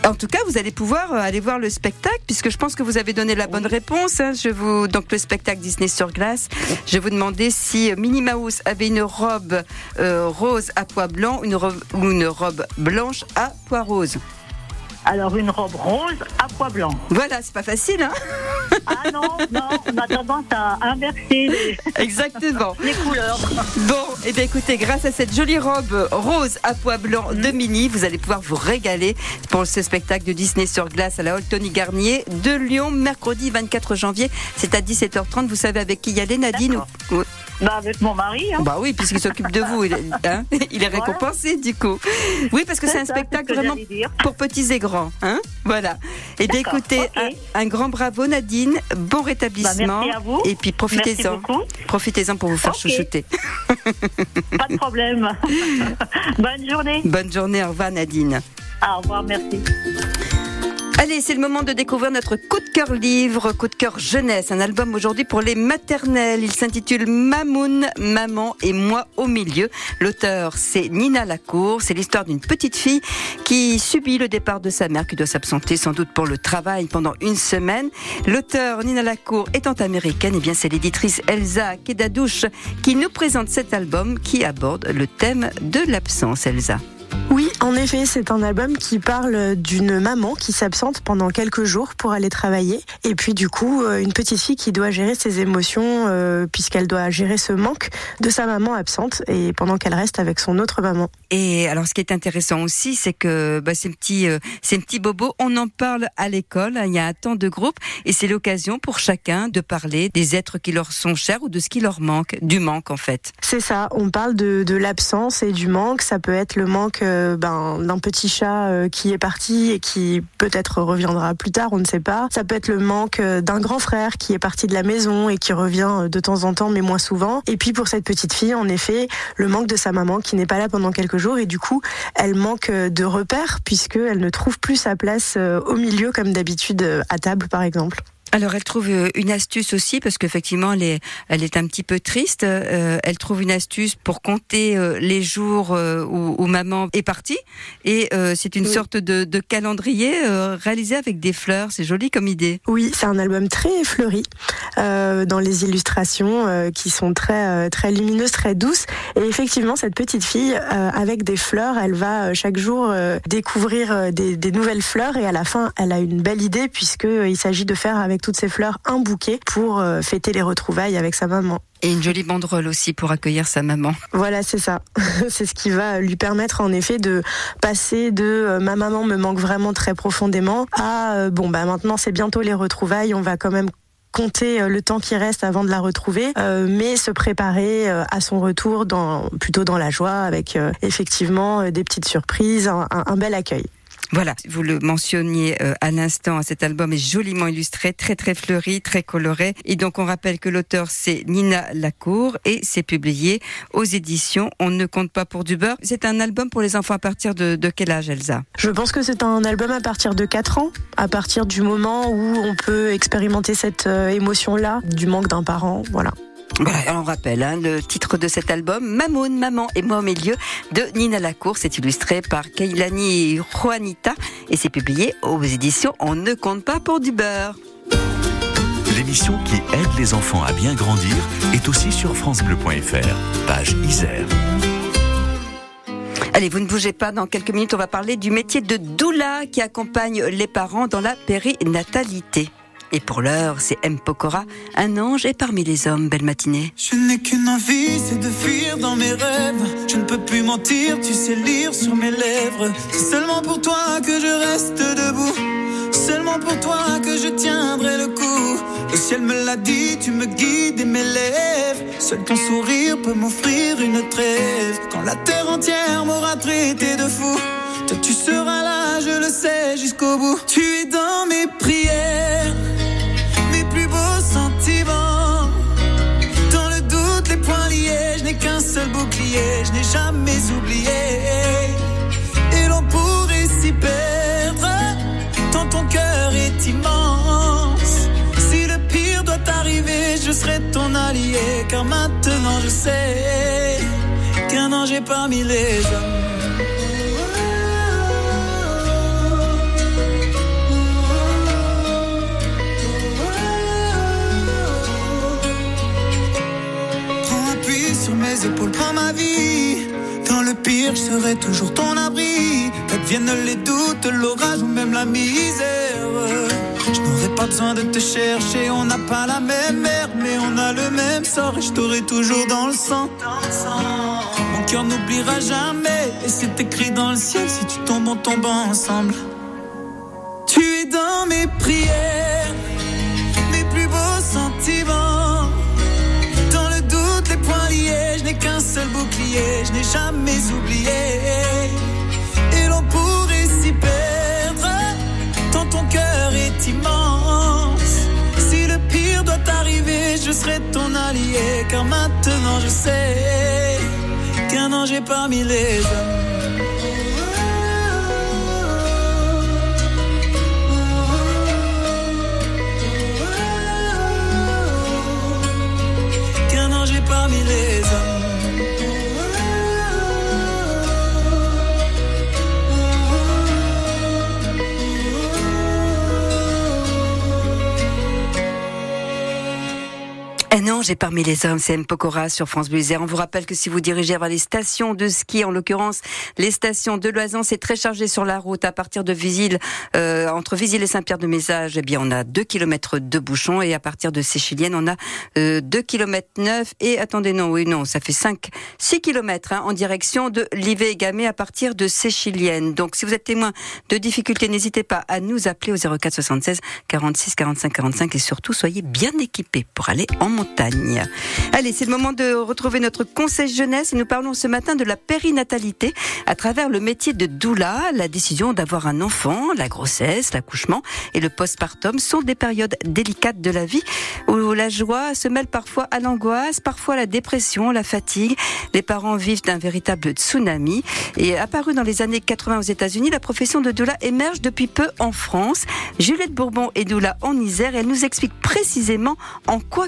En tout cas, vous allez pouvoir euh, aller voir le spectacle, puisque je pense que vous avez donné la bonne réponse. hein. Je vous donc le spectacle Disney sur glace. Je vais vous demander si euh, Minnie Mouse avait une robe euh, rose à pois blanc, une robe ou une robe blanche à pois rose. Alors, une robe rose à pois blanc. Voilà, c'est pas facile, hein Ah non, non, on a tendance à inverser les, [LAUGHS] Exactement. les couleurs. Bon, et bien écoutez, grâce à cette jolie robe rose à pois blanc de Minnie, vous allez pouvoir vous régaler pour ce spectacle de Disney sur glace à la Hall Tony Garnier de Lyon, mercredi 24 janvier. C'est à 17h30. Vous savez avec qui y aller, Nadine Bah, avec mon mari. Hein. Bah oui, puisqu'il s'occupe de vous, il est, hein, il est récompensé du coup. Oui, parce que c'est un ça, spectacle vraiment pour petits et grands. Hein voilà. Et bien D'accord, écoutez, un, un grand bravo Nadine, bon rétablissement. Bah, merci à vous. Et puis profitez-en. Profitez-en pour vous faire chouchouter. Pas de problème. [LAUGHS] Bonne journée. Bonne journée, au revoir Nadine. Au revoir, merci. Allez, c'est le moment de découvrir notre coup de cœur livre, coup de cœur jeunesse, un album aujourd'hui pour les maternelles. Il s'intitule Mamoun, Maman et moi au milieu. L'auteur, c'est Nina Lacour. C'est l'histoire d'une petite fille qui subit le départ de sa mère, qui doit s'absenter sans doute pour le travail pendant une semaine. L'auteur, Nina Lacour, étant américaine, et bien c'est l'éditrice Elsa Kedadouche qui nous présente cet album qui aborde le thème de l'absence, Elsa. Oui, en effet, c'est un album qui parle d'une maman qui s'absente pendant quelques jours pour aller travailler. Et puis du coup, euh, une petite fille qui doit gérer ses émotions euh, puisqu'elle doit gérer ce manque de sa maman absente et pendant qu'elle reste avec son autre maman. Et alors, ce qui est intéressant aussi, c'est que bah, ces petits, euh, ces petits bobos, on en parle à l'école. hein, Il y a un temps de groupe, et c'est l'occasion pour chacun de parler des êtres qui leur sont chers ou de ce qui leur manque, du manque en fait. C'est ça, on parle de, de l'absence et du manque. Ça peut être le manque euh, ben, d'un petit chat euh, qui est parti et qui peut-être reviendra plus tard, on ne sait pas. Ça peut être le manque euh, d'un grand frère qui est parti de la maison et qui revient euh, de temps en temps, mais moins souvent. Et puis pour cette petite fille, en effet, le manque de sa maman qui n'est pas là pendant quelques jours et du coup, elle manque euh, de repères puisqu'elle ne trouve plus sa place euh, au milieu comme d'habitude euh, à table par exemple. Alors, elle trouve euh, une astuce aussi, parce qu'effectivement, elle est, elle est un petit peu triste. Euh, elle trouve une astuce pour compter euh, les jours euh, où, où maman est partie. Et c'est une sorte de, de calendrier réalisé avec des fleurs. C'est joli comme idée. Oui, c'est un album très fleuri dans les illustrations qui sont très très lumineuses, très douces. Et effectivement, cette petite fille avec des fleurs, elle va chaque jour découvrir des, des nouvelles fleurs et à la fin, elle a une belle idée puisque il s'agit de faire avec toutes ces fleurs un bouquet pour euh, fêter les retrouvailles avec sa maman. Et une jolie banderole aussi pour accueillir sa maman. Voilà, c'est ça. [LAUGHS] c'est ce qui va lui permettre en effet de passer de euh, ma maman me manque vraiment très profondément à euh, bon bah maintenant c'est bientôt les retrouvailles, on va quand même compter le temps qui reste avant de la retrouver, euh, mais se préparer euh, à son retour dans plutôt dans la joie avec euh, effectivement des petites surprises, un, un- un bel accueil. Voilà, vous le mentionniez euh, à l'instant, cet album est joliment illustré, très très fleuri, très coloré. Et donc on rappelle que l'auteur c'est Nina Lacour et c'est publié aux éditions On ne compte pas pour du beurre. C'est un album pour les enfants à partir de, de quel âge Elsa? Je pense que c'est un album à partir de 4 ans, à partir du moment où on peut expérimenter cette euh, émotion-là, du manque d'un parent, voilà. Voilà, on rappelle hein, le titre de cet album, Mamoun, Maman et moi au milieu, de Nina Lacour. C'est illustré par Keilani Juanita et c'est publié aux éditions On ne compte pas pour du beurre. L'émission qui aide les enfants à bien grandir est aussi sur FranceBleu.fr, page Isère. Allez, vous ne bougez pas. Dans quelques minutes, on va parler du métier de doula qui accompagne les parents dans la périnatalité. Et pour l'heure, c'est M. Pokora, un ange est parmi les hommes. Belle matinée. Je n'ai qu'une envie, c'est de fuir dans mes rêves. Je ne peux plus mentir, tu sais lire sur mes lèvres. C'est seulement pour toi que je reste debout. Seulement pour toi que je tiendrai le coup. Le ciel me l'a dit, tu me guides et m'élèves. Seul ton sourire peut m'offrir une trêve. Quand la terre entière m'aura traité de fou. Toi tu seras là, je le sais, jusqu'au bout. Tu es dans mes prières, je n'ai jamais oublié. Et l'on pourrait s'y perdre, tant ton cœur est immense. Si le pire doit arriver, je serai ton allié, car maintenant je sais qu'un ange est parmi les hommes. Mes épaules, prends ma vie. Dans le pire, je serai toujours ton abri. Qu'adviennent les doutes, l'orage ou même la misère. Je n'aurai pas besoin de te chercher, on n'a pas la même mère, mais on a le même sort et je t'aurai toujours dans le sang. Mon cœur n'oubliera jamais, et c'est écrit dans le ciel si tu tombes, on tombe ensemble. Tu es dans mes prières, qu'un seul bouclier, je n'ai jamais oublié. Et l'on pourrait s'y perdre, tant ton cœur est immense. Si le pire doit arriver, je serai ton allié, car maintenant je sais qu'un ange est parmi les hommes. Parmi les hommes. Un ange est parmi les hommes, c'est M. Pokora sur France Bleu. On vous rappelle que si vous dirigez vers les stations de ski, en l'occurrence les stations de Loison, c'est très chargé sur la route. À partir de Visil, euh, entre Visil et Saint-Pierre-de-Mézage, eh bien on a 2 km de bouchons et à partir de Séchilienne, on a euh, 2 km 9 et attendez non, oui non, ça fait 5 6 km hein, en direction de Livé-Gamay à partir de Séchilienne. Donc si vous êtes témoin de difficultés, n'hésitez pas à nous appeler au 04 76 46 45 45 et surtout soyez bien équipés pour aller en montagne. Allez, c'est le moment de retrouver notre conseil jeunesse. Nous parlons ce matin de la périnatalité à travers le métier de doula. La décision d'avoir un enfant, la grossesse, l'accouchement et le postpartum sont des périodes délicates de la vie où la joie se mêle parfois à l'angoisse, parfois à la dépression, la fatigue. Les parents vivent d'un véritable tsunami. Et apparu dans les années 80 aux États-Unis, la profession de doula émerge depuis peu en France. Juliette Bourbon est doula en Isère. Elle nous explique précisément en quoi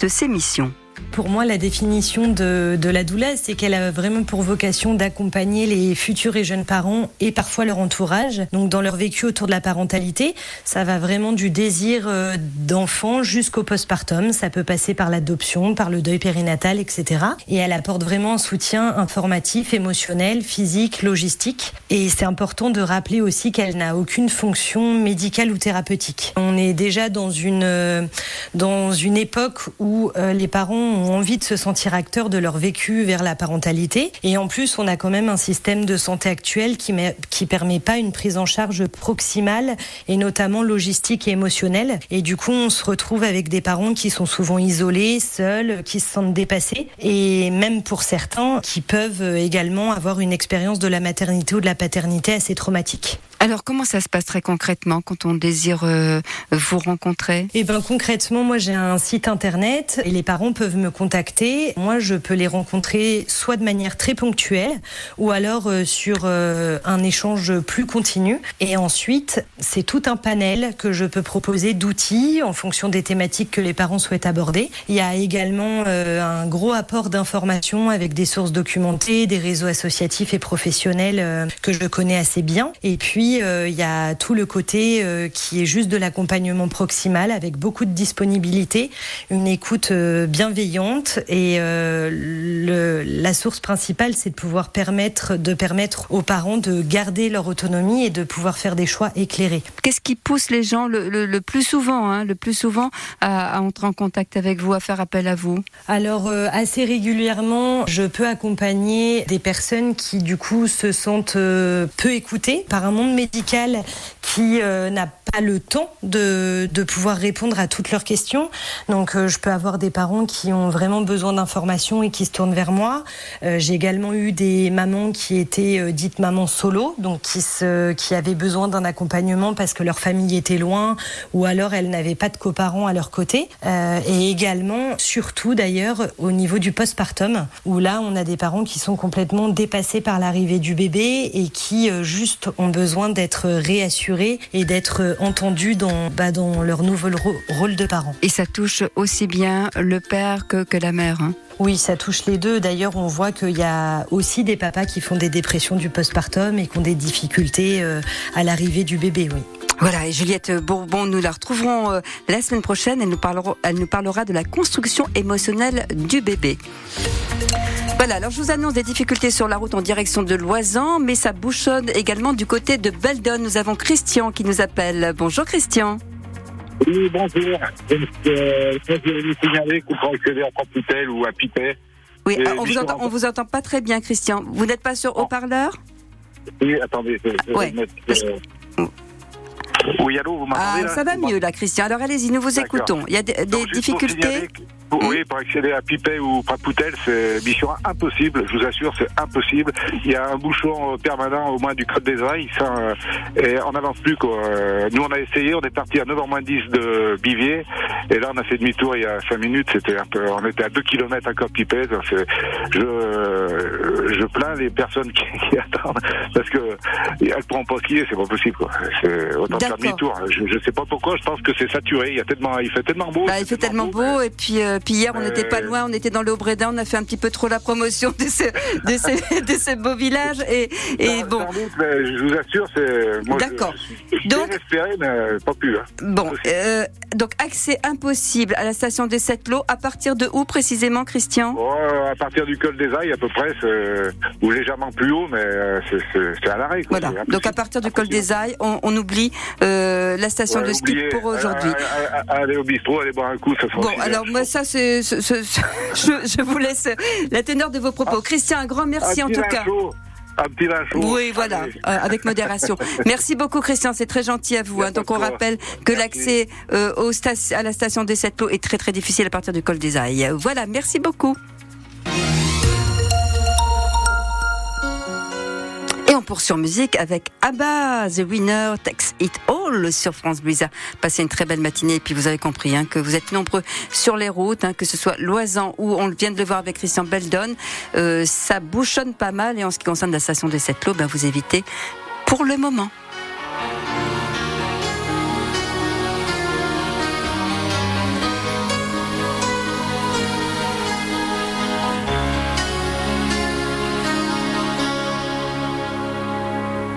consistent ces missions. Pour moi, la définition de, la doula, c'est qu'elle a vraiment pour vocation d'accompagner les futurs et jeunes parents et parfois leur entourage, donc dans leur vécu autour de la parentalité. Ça va vraiment du désir euh, d'enfant jusqu'au postpartum. Ça peut passer par l'adoption, par le deuil périnatal, etc. Et elle apporte vraiment un soutien informatif, émotionnel, physique, logistique. Et c'est important de rappeler aussi qu'elle n'a aucune fonction médicale ou thérapeutique. On est déjà dans une, euh, dans une époque où euh, les parents ont envie de se sentir acteurs de leur vécu vers la parentalité. Et en plus, on a quand même un système de santé actuel qui ne qui permet pas une prise en charge proximale et notamment logistique et émotionnelle. Et du coup, on se retrouve avec des parents qui sont souvent isolés, seuls, qui se sentent dépassés. Et même pour certains, qui peuvent également avoir une expérience de la maternité ou de la paternité assez traumatique. Alors comment ça se passe très concrètement quand on désire euh, vous rencontrer? Eh ben concrètement, moi j'ai un site internet et les parents peuvent me contacter. Moi, je peux les rencontrer soit de manière très ponctuelle ou alors euh, sur euh, un échange plus continu. Et ensuite, c'est tout un panel que je peux proposer d'outils en fonction des thématiques que les parents souhaitent aborder. Il y a également euh, un gros apport d'informations avec des sources documentées, des réseaux associatifs et professionnels euh, que je connais assez bien. Et puis, euh, il y a tout le côté euh, qui est juste de l'accompagnement proximal avec beaucoup de disponibilité, une écoute euh, bienveillante et le, la source principale, c'est de pouvoir permettre, de permettre aux parents de garder leur autonomie et de pouvoir faire des choix éclairés. Qu'est-ce qui pousse les gens le, le- le plus souvent, hein, le plus souvent, à, à entrer en contact avec vous, à faire appel à vous? Alors assez régulièrement, je peux accompagner des personnes qui du coup se sentent peu écoutées par un monde médical qui euh, n'a pas le temps de, de pouvoir répondre à toutes leurs questions. Donc euh, je peux avoir des parents qui ont vraiment besoin d'informations et qui se tournent vers moi. Euh, J'ai également eu des mamans qui étaient euh, dites mamans solo, donc qui, se, qui avaient besoin d'un accompagnement parce que leur famille était loin ou alors elles n'avaient pas de coparents à leur côté. Euh, et également, surtout d'ailleurs, au niveau du postpartum, où là on a des parents qui sont complètement dépassés par l'arrivée du bébé et qui euh, juste ont besoin d'être réassurés et d'être entendus dans, bah, dans leur nouveau rôle de parents. Et ça touche aussi bien le père que, que la mère. hein. Oui, ça touche les deux. D'ailleurs, on voit qu'il y a aussi des papas qui font des dépressions du postpartum et qui ont des difficultés euh, à l'arrivée du bébé. Oui. Voilà, et Juliette Bourbon, nous la retrouverons euh, la semaine prochaine. Elle nous, parlera, elle nous parlera de la construction émotionnelle du bébé. Voilà, alors je vous annonce des difficultés sur la route en direction de Loisan, mais ça bouchonne également du côté de Beldon. Nous avons Christian qui nous appelle. Bonjour Christian. Oui, bonjour. Donc, euh, je vais vous signaler qu'on peut accéder à Capitel ou à Pipet. Oui, ah, on vous entend, on vous entend pas très bien, Christian. Vous n'êtes pas sur haut-parleur? Oui, attendez. Je, je Ouais, vais mettre, euh, Oui, allô, vous m'entendez Ah, ça va mieux là, Christian. Alors allez-y, nous vous écoutons. Il y a des, des Donc, juste pour que- Oui, pour accéder à Pipet ou Papoutel, c'est mission impossible. Je vous assure, c'est impossible. Il y a un bouchon euh, permanent au moins du Code des Rails. Ça, euh, et on n'avance plus. Quoi. Euh, Nous, on a essayé. On est parti à 9h moins 10 de Bivier. Et là, on a fait demi-tour il y a 5 minutes. C'était un peu, on était à 2 km à Code Pipet. Je, je plains les personnes [LAUGHS] qui, qui attendent parce que elles pourront pas skier. C'est pas possible. Quoi. C'est autant faire demi-tour. Je, je sais pas pourquoi. Je pense que c'est saturé. Il y a tellement, il fait tellement beau. Bah, il fait tellement beau et puis, euh, puis hier on n'était pas loin, on était dans le Haut-Brédin, on a fait un petit peu trop la promotion de ce, de ce, de ce beau village et, et bon. Sans doute, mais je vous assure, c'est. D'accord. Suis désespéré, mais pas plus. hein. Bon, euh, donc accès impossible à la station des Sept Lots à partir de où précisément, Christian? Oh, à partir du col des Ailles, à peu près, ou légèrement plus haut, mais euh, c'est- à l'arrêt. Voilà. Donc à partir du col des Ailles, on, on oublie euh, la station Ouais, de ski pour aujourd'hui. euh, euh, euh, Allez au bistrot, allez boire un coup, ça sera Bon, alors moi ça ce- ce- ce- [LAUGHS] je, je vous laisse la teneur de vos propos. Christian, un grand merci Un en tout cas. Un petit. Oui, voilà, euh, avec modération. [LAUGHS] Merci beaucoup, Christian. C'est très gentil à vous. hein. Donc, on rappelle que l'accès euh, à la station des Sept Lots est très très difficile à partir du col des Ailles. Voilà, merci beaucoup. Et on poursuit en musique avec ABBA, The Winner Takes It All sur France Bleu. Passez une très belle matinée et puis vous avez compris hein, que vous êtes nombreux sur les routes, hein, que ce soit Loisan ou on vient de le voir avec Christian Beldon. Euh, ça bouchonne pas mal et en ce qui concerne la station Sept Lots, ben, vous évitez pour le moment.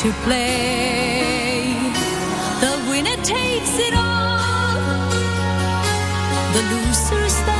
to play. The winner takes it all, the loser standing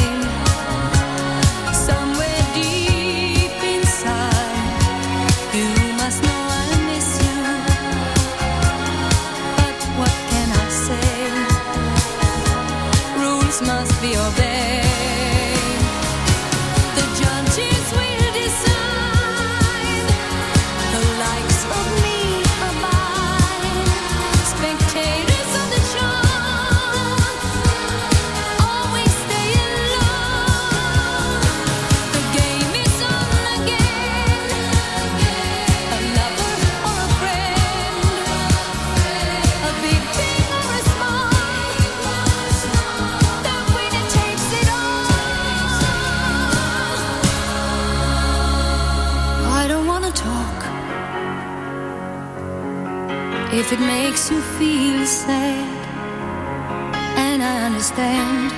makes you feel sad, and I understand,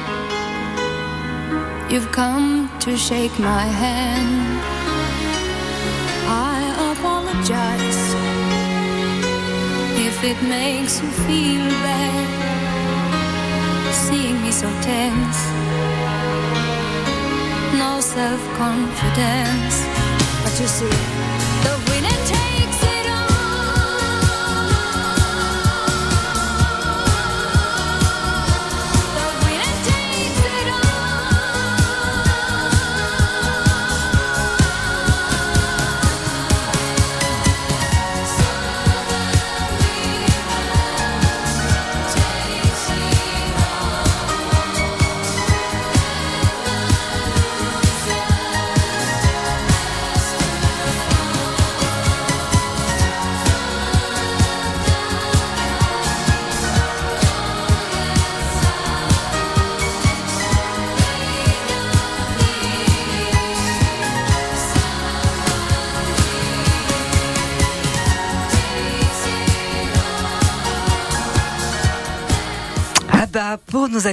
you've come to shake my hand. I apologize if it makes you feel bad, seeing me so tense, no self confidence. But you see,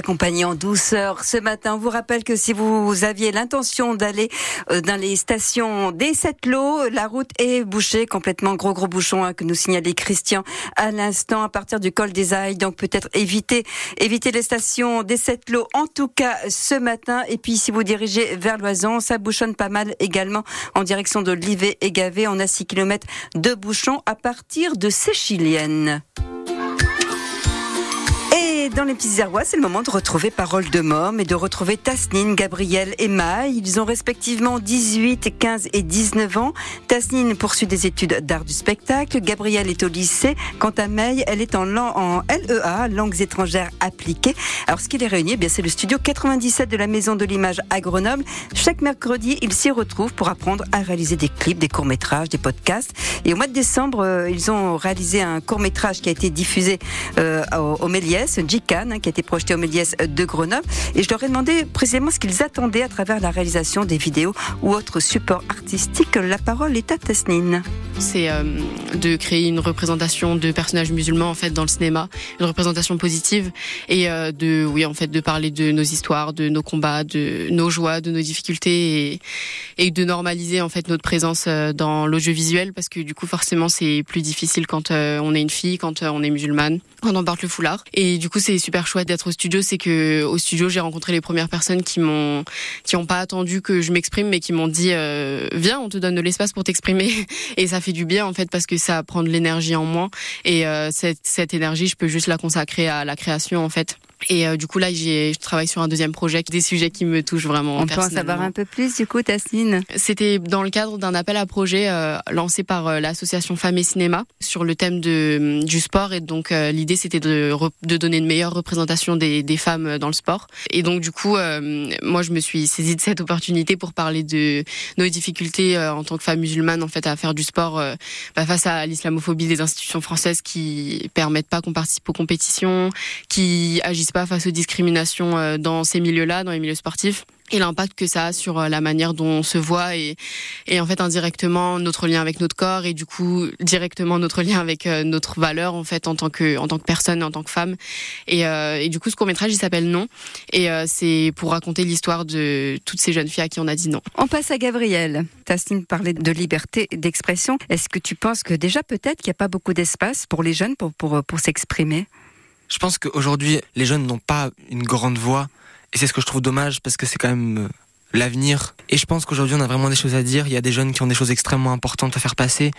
accompagner en douceur ce matin. On vous rappelle que si vous aviez l'intention d'aller euh, dans les stations des sept lots, la route est bouchée complètement gros gros bouchon hein, que nous signalait Christian à l'instant à partir du col des Ailles. Donc peut-être éviter éviter les stations des sept lots en tout cas ce matin. Et puis si vous dirigez vers Loison, ça bouchonne pas mal également en direction de Livet et Gavé. On a 6 km de bouchons à partir de Séchilienne. Et dans les petits Arrois, c'est le moment de retrouver Parole de Mom et de retrouver Tasnine, Gabriel et Maï. Ils ont respectivement 18, 15 et 19 ans. Tasnine poursuit des études d'art du spectacle. Gabriel est au lycée. Quant à Maï, elle est en, LEA, langues étrangères appliquées. Alors, ce qui les réunit, eh c'est le studio 97 de la Maison de l'Image à Grenoble. Chaque mercredi, ils s'y retrouvent pour apprendre à réaliser des clips, des courts-métrages, des podcasts. Et au mois de décembre, euh, ils ont réalisé un court-métrage qui a été diffusé euh, au Méliès, Hein, qui a été projeté au Méliès de Grenoble. Et je leur ai demandé précisément ce qu'ils attendaient à travers la réalisation des vidéos ou autres supports artistiques. La parole est à Tasnine. C'est euh, de créer une représentation de personnages musulmans en fait dans le cinéma, une représentation positive et euh, de oui en fait de parler de nos histoires, de nos combats, de nos joies, de nos difficultés et, de normaliser en fait notre présence euh, dans l'audiovisuel parce que du coup forcément c'est plus difficile quand on est une fille, quand on est musulmane quand on porte le foulard. Et du coup, c'est super chouette d'être au studio. C'est que au studio, j'ai rencontré les premières personnes qui m'ont, qui ont pas attendu que je m'exprime, mais qui m'ont dit viens, on te donne de l'espace pour t'exprimer. Et ça fait du bien en fait parce que ça prend de l'énergie en moins. Et euh, cette, cette énergie, je peux juste la consacrer à la création en fait. Et euh, du coup là, j'ai, je travaille sur un deuxième projet, des sujets qui me touchent vraiment. On peut en savoir un peu plus du coup, Tasnine C'était dans le cadre d'un appel à projet euh, lancé par euh, l'association Femmes et Cinéma sur le thème de, du sport. Et donc euh, l'idée c'était de, de donner une meilleure représentation des, des femmes dans le sport. Et donc du coup, euh, moi je me suis saisie de cette opportunité pour parler de nos difficultés euh, en tant que femmes musulmanes en fait à faire du sport euh, bah, face à l'islamophobie des institutions françaises qui permettent pas qu'on participe aux compétitions, qui agissent pas face aux discriminations euh, dans ces milieux-là, dans les milieux sportifs et l'impact que ça a sur euh, la manière dont on se voit et, et en fait indirectement notre lien avec notre corps et du coup directement notre lien avec euh, notre valeur en fait en tant que en tant que personne en tant que femme et, et du coup ce court métrage il s'appelle Non et c'est pour raconter l'histoire de toutes ces jeunes filles à qui on a dit non. On passe à Gabriel. Tassin parlait de liberté d'expression. Est-ce que tu penses que déjà peut-être qu'il n'y a pas beaucoup d'espace pour les jeunes pour, pour, pour s'exprimer? Je pense qu'aujourd'hui, les jeunes n'ont pas une grande voix. Et c'est ce que je trouve dommage parce que c'est quand même euh, l'avenir. Et je pense qu'aujourd'hui, on a vraiment des choses à dire. Il y a des jeunes qui ont des choses extrêmement importantes à faire passer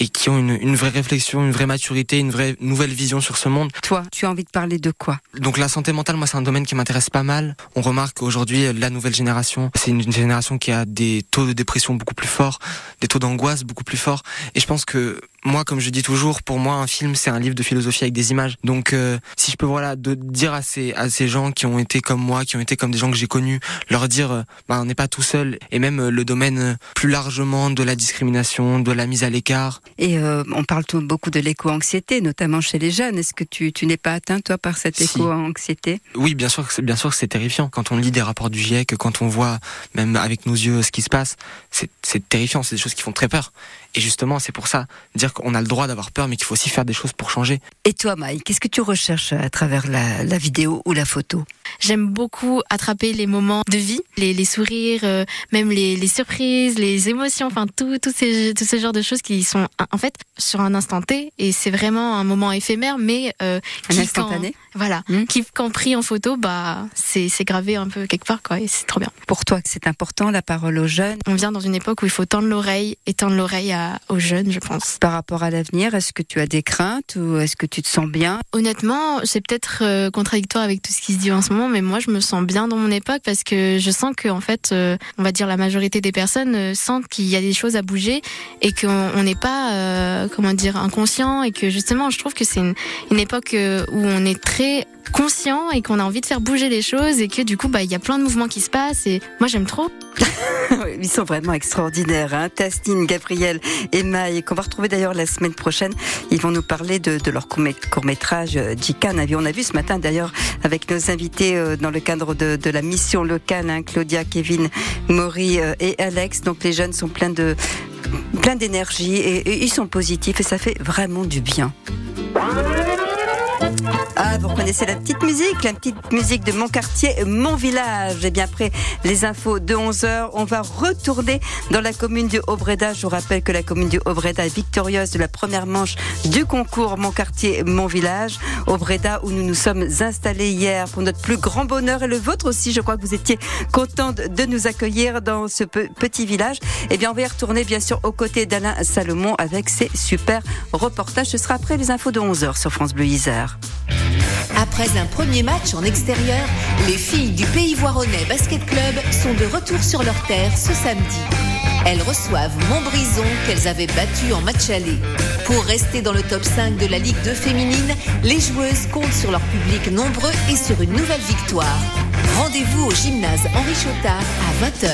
et qui ont une, une vraie réflexion, une vraie maturité, une vraie nouvelle vision sur ce monde. Toi, tu as envie de parler de quoi? Donc la santé mentale, moi, c'est un domaine qui m'intéresse pas mal. On remarque qu'aujourd'hui, la nouvelle génération, c'est une génération qui a des taux de dépression beaucoup plus forts, des taux d'angoisse beaucoup plus forts. Et je pense que moi, comme je dis toujours, pour moi, un film, c'est un livre de philosophie avec des images. Donc, euh, si je peux voilà, de dire à ces, à ces gens qui ont été comme moi, qui ont été comme des gens que j'ai connus, leur dire, euh, bah, on n'est pas tout seul. Et même euh, le domaine plus largement de la discrimination, de la mise à l'écart. Et on parle beaucoup de l'éco-anxiété, notamment chez les jeunes. Est-ce que tu, tu n'es pas atteint, toi, par cette Si. éco-anxiété? Oui, bien sûr, que c'est bien sûr que c'est terrifiant. Quand on lit des rapports du GIEC, quand on voit même avec nos yeux ce qui se passe, c'est terrifiant. C'est des choses qui font très peur. Et justement, c'est pour ça dire qu'on a le droit d'avoir peur, mais qu'il faut aussi faire des choses pour changer. Et toi, Maï, qu'est-ce que tu recherches à travers la, la vidéo ou la photo? J'aime beaucoup attraper les moments de vie, les, les sourires, euh, même les, les surprises, les émotions, enfin tout, tout, ces, tout ce genre de choses qui sont en fait sur un instant T et c'est vraiment un moment éphémère, mais euh, Un qui, instantané. quand, voilà, qui quand pris en photo, bah c'est c'est gravé un peu quelque part quoi et c'est trop bien. Pour toi, c'est important, la parole aux jeunes? On vient dans une époque où il faut tendre l'oreille et tendre l'oreille à- aux jeunes, je pense. Par rapport à l'avenir, est-ce que tu as des craintes ou est-ce que tu te sens bien? Honnêtement, c'est peut-être euh, contradictoire avec tout ce qui se dit en ce moment, mais moi je me sens bien dans mon époque parce que je sens que en fait, euh, on va dire la majorité des personnes euh, sentent qu'il y a des choses à bouger et qu'on on n'est pas, comment dire, inconscient et que justement, je trouve que c'est une, une époque où on est très conscient et qu'on a envie de faire bouger les choses et que du coup, bah il y a plein de mouvements qui se passent et moi j'aime trop. [LAUGHS] Ils sont vraiment extraordinaires, hein Tastine, Gabriel et Maï, qu'on va retrouver d'ailleurs la semaine prochaine. Ils vont nous parler de, de leur court-métrage euh, Jikan. On a vu ce matin d'ailleurs avec nos invités euh, dans le cadre de, de la mission locale, hein, Claudia, Kevin, Maury euh, et Alex. Donc les jeunes sont pleins de d'énergie et ils sont positifs et ça fait vraiment du bien. Ah, vous reconnaissez la petite musique, la petite musique de mon quartier, mon village. Et bien après les infos de 11h, on va retourner dans la commune du Haut-Breda. Je vous rappelle que la commune du Haut-Breda est victorieuse de la première manche du concours Mon quartier, mon village. Haut-Breda où nous nous sommes installés hier pour notre plus grand bonheur et le vôtre aussi. Je crois que vous étiez contents de nous accueillir dans ce pe- petit village. Et bien on va y retourner bien sûr aux côtés d'Alain Salomon avec ses super reportages. Ce sera après les infos de 11h sur France Bleu Isère. Après un premier match en extérieur, les filles du Pays Voironnais Basket Club sont de retour sur leur terre ce samedi. Elles reçoivent Montbrison qu'elles avaient battu en match aller. Pour rester dans le top 5 de la Ligue 2 féminine, les joueuses comptent sur leur public nombreux et sur une nouvelle victoire. Rendez-vous au gymnase Henri Chotard à 20h.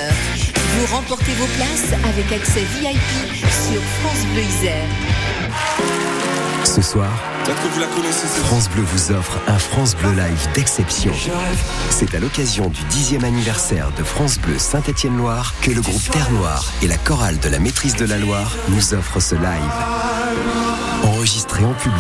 Vous remportez vos places avec accès VIP sur France Bleu Isère. Ce soir, Peut-être que vous la connaissez, cette France Bleu vous offre un France Bleu Live d'exception. C'est à l'occasion du 10e anniversaire de France Bleu Saint-Étienne-Loire que le groupe Terre Noire et la chorale de la maîtrise de la Loire nous offrent ce live. Enregistré en public.